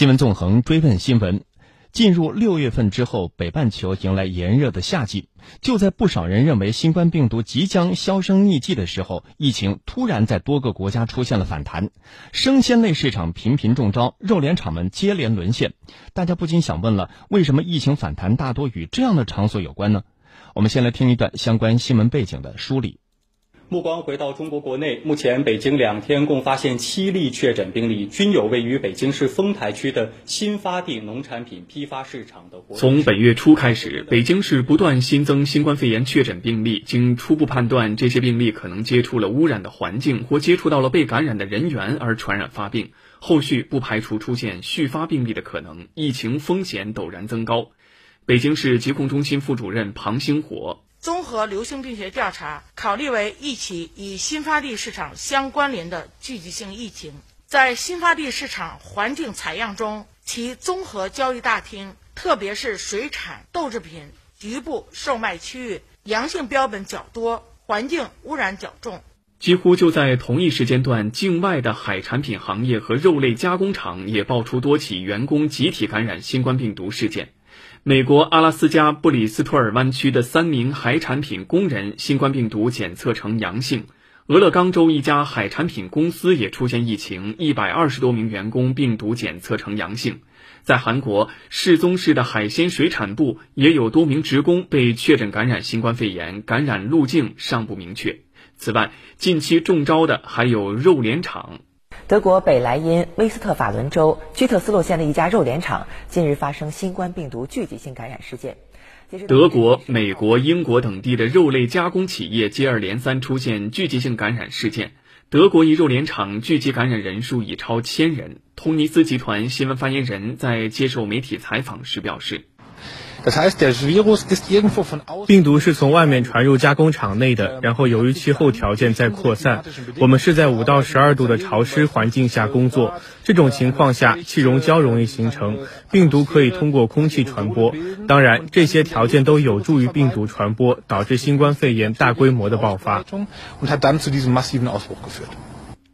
新闻纵横追问新闻：进入六月份之后，北半球迎来炎热的夏季。就在不少人认为新冠病毒即将销声匿迹的时候，疫情突然在多个国家出现了反弹，生鲜类市场频频中招，肉联厂们接连沦陷。大家不禁想问了：为什么疫情反弹大多与这样的场所有关呢？我们先来听一段相关新闻背景的梳理。目光回到中国国内，目前北京两天共发现七例确诊病例，均有位于北京市丰台区的新发地农产品批发市场的。从本月初开始，北京市不断新增新冠肺炎确诊病例，经初步判断，这些病例可能接触了污染的环境或接触到了被感染的人员而传染发病，后续不排除出现续发病例的可能，疫情风险陡然增高。北京市疾控中心副主任庞星火。综合流行病学调查，考虑为一起与新发地市场相关联的聚集性疫情。在新发地市场环境采样中，其综合交易大厅，特别是水产豆制品局部售卖区域，阳性标本较多，环境污染较重。几乎就在同一时间段，境外的海产品行业和肉类加工厂也爆出多起员工集体感染新冠病毒事件。美国阿拉斯加布里斯托尔湾区的三名海产品工人新冠病毒检测呈阳性，俄勒冈州一家海产品公司也出现疫情，一百二十多名员工病毒检测呈阳性。在韩国世宗市的海鲜水产部也有多名职工被确诊感染新冠肺炎，感染路径尚不明确。此外，近期中招的还有肉联厂。德国北莱茵威斯特法伦州居特斯洛县的一家肉联厂近日发生新冠病毒聚集性感染事件。德国、美国、英国等地的肉类加工企业接二连三出现聚集性感染事件。德国一肉联厂聚集感染人数已超千人。通尼斯集团新闻发言人在接受媒体采访时表示。病毒是从外面传入加工厂内的，然后由于气候条件在扩散。我们是在五到十二度的潮湿环境下工作，这种情况下气溶胶容易形成，病毒可以通过空气传播。当然，这些条件都有助于病毒传播，导致新冠肺炎大规模的爆发。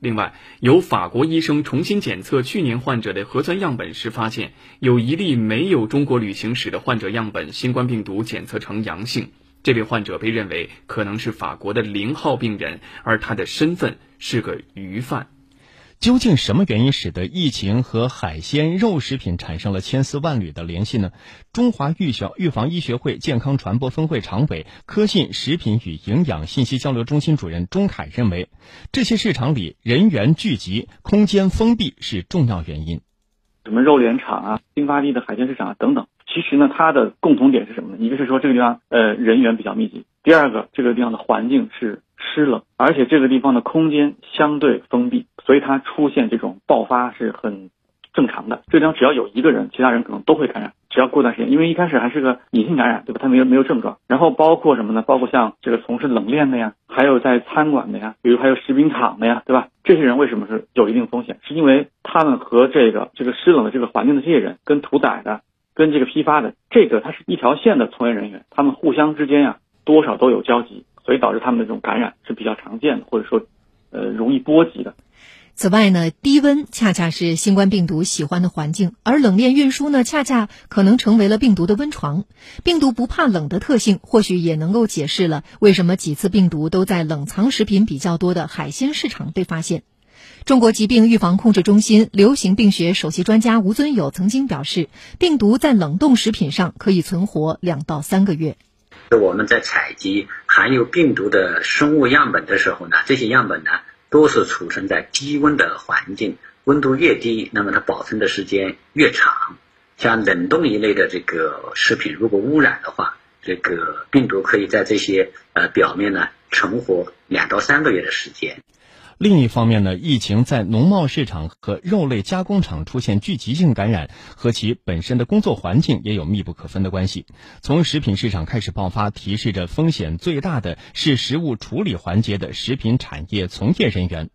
另外，有法国医生重新检测去年患者的核酸样本时，发现有一例没有中国旅行史的患者样本新冠病毒检测呈阳性。这位患者被认为可能是法国的零号病人，而他的身份是个鱼贩。究竟什么原因使得疫情和海鲜肉食品产生了千丝万缕的联系呢？中华预小预防医学会健康传播分会常委、科信食品与营养信息交流中心主任钟凯认为，这些市场里人员聚集、空间封闭是重要原因。什么肉联厂啊、新发地的海鲜市场啊等等，其实呢，它的共同点是什么呢？一个是说这个地方呃人员比较密集，第二个这个地方的环境是湿冷，而且这个地方的空间相对封闭。所以它出现这种爆发是很正常的。这地方只要有一个人，其他人可能都会感染。只要过段时间，因为一开始还是个隐性感染，对吧？他没有没有症状。然后包括什么呢？包括像这个从事冷链的呀，还有在餐馆的呀，比如还有食品厂的呀，对吧？这些人为什么是有一定风险？是因为他们和这个这个湿冷的这个环境的这些人，跟屠宰的，跟这个批发的，这个它是一条线的从业人员，他们互相之间呀，多少都有交集，所以导致他们的这种感染是比较常见的，或者说，呃，容易波及的。此外呢，低温恰恰是新冠病毒喜欢的环境，而冷链运输呢，恰恰可能成为了病毒的温床。病毒不怕冷的特性，或许也能够解释了为什么几次病毒都在冷藏食品比较多的海鲜市场被发现。中国疾病预防控制中心流行病学首席专家吴尊友曾经表示，病毒在冷冻食品上可以存活两到三个月。我们在采集含有病毒的生物样本的时候呢，这些样本呢。都是储存在低温的环境，温度越低，那么它保存的时间越长。像冷冻一类的这个食品，如果污染的话，这个病毒可以在这些呃表面呢存活两到三个月的时间。另一方面呢，疫情在农贸市场和肉类加工厂出现聚集性感染，和其本身的工作环境也有密不可分的关系。从食品市场开始爆发，提示着风险最大的是食物处理环节的食品产业从业人员。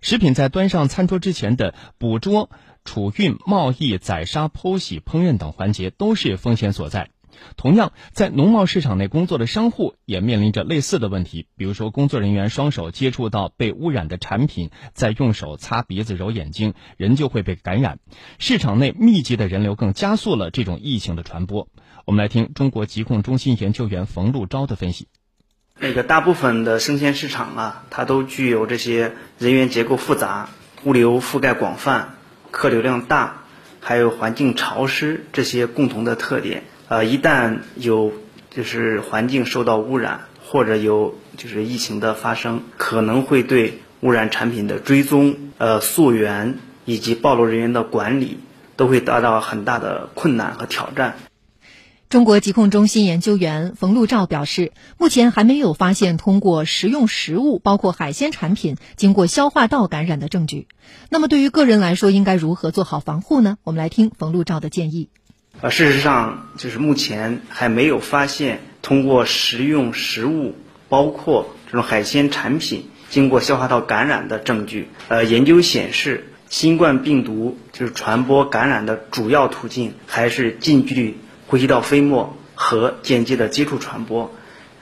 食品在端上餐桌之前的捕捉、储运、贸易、宰杀、剖洗、烹饪等环节都是风险所在。同样，在农贸市场内工作的商户也面临着类似的问题，比如说，工作人员双手接触到被污染的产品，再用手擦鼻子、揉眼睛，人就会被感染。市场内密集的人流更加速了这种疫情的传播。我们来听中国疾控中心研究员冯路钊的分析。那个大部分的生鲜市场啊，它都具有这些人员结构复杂、物流覆盖广泛、客流量大，还有环境潮湿这些共同的特点。呃，一旦有就是环境受到污染，或者有就是疫情的发生，可能会对污染产品的追踪、呃溯源以及暴露人员的管理，都会达到很大的困难和挑战。中国疾控中心研究员冯路照表示，目前还没有发现通过食用食物，包括海鲜产品，经过消化道感染的证据。那么，对于个人来说，应该如何做好防护呢？我们来听冯路照的建议。呃，事实上，就是目前还没有发现通过食用食物，包括这种海鲜产品，经过消化道感染的证据。呃，研究显示，新冠病毒就是传播感染的主要途径还是近距离呼吸道飞沫和间接的接触传播。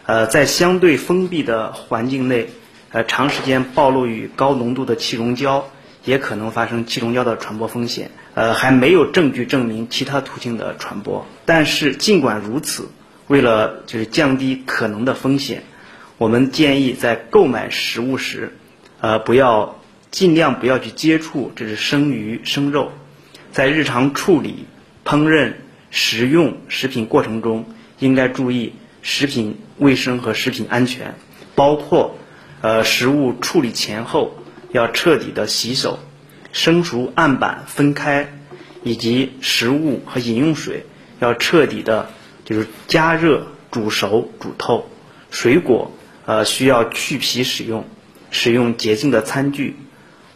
呃，在相对封闭的环境内，呃，长时间暴露于高浓度的气溶胶。也可能发生气溶胶的传播风险，呃，还没有证据证明其他途径的传播。但是尽管如此，为了就是降低可能的风险，我们建议在购买食物时，呃，不要尽量不要去接触这是生鱼生肉，在日常处理、烹饪、食用食品过程中，应该注意食品卫生和食品安全，包括呃食物处理前后。要彻底的洗手，生熟案板分开，以及食物和饮用水要彻底的，就是加热、煮熟、煮透。水果呃需要去皮使用，使用洁净的餐具。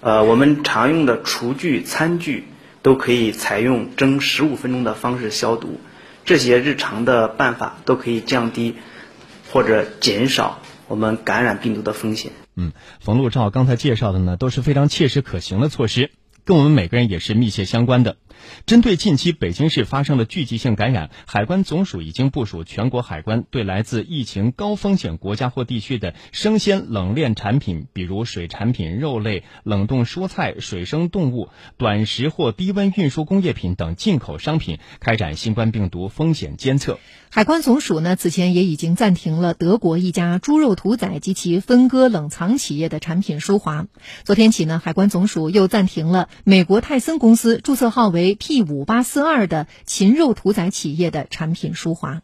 呃，我们常用的厨具、餐具都可以采用蒸十五分钟的方式消毒。这些日常的办法都可以降低或者减少我们感染病毒的风险。嗯，冯路照刚才介绍的呢，都是非常切实可行的措施，跟我们每个人也是密切相关的。针对近期北京市发生的聚集性感染，海关总署已经部署全国海关对来自疫情高风险国家或地区的生鲜冷链产品，比如水产品、肉类、冷冻蔬菜、水生动物、短时或低温运输工业品等进口商品，开展新冠病毒风险监测。海关总署呢，此前也已经暂停了德国一家猪肉屠宰及其分割冷藏企业的产品输华。昨天起呢，海关总署又暂停了美国泰森公司注册号为为 P 五八四二的禽肉屠宰企业的产品输华。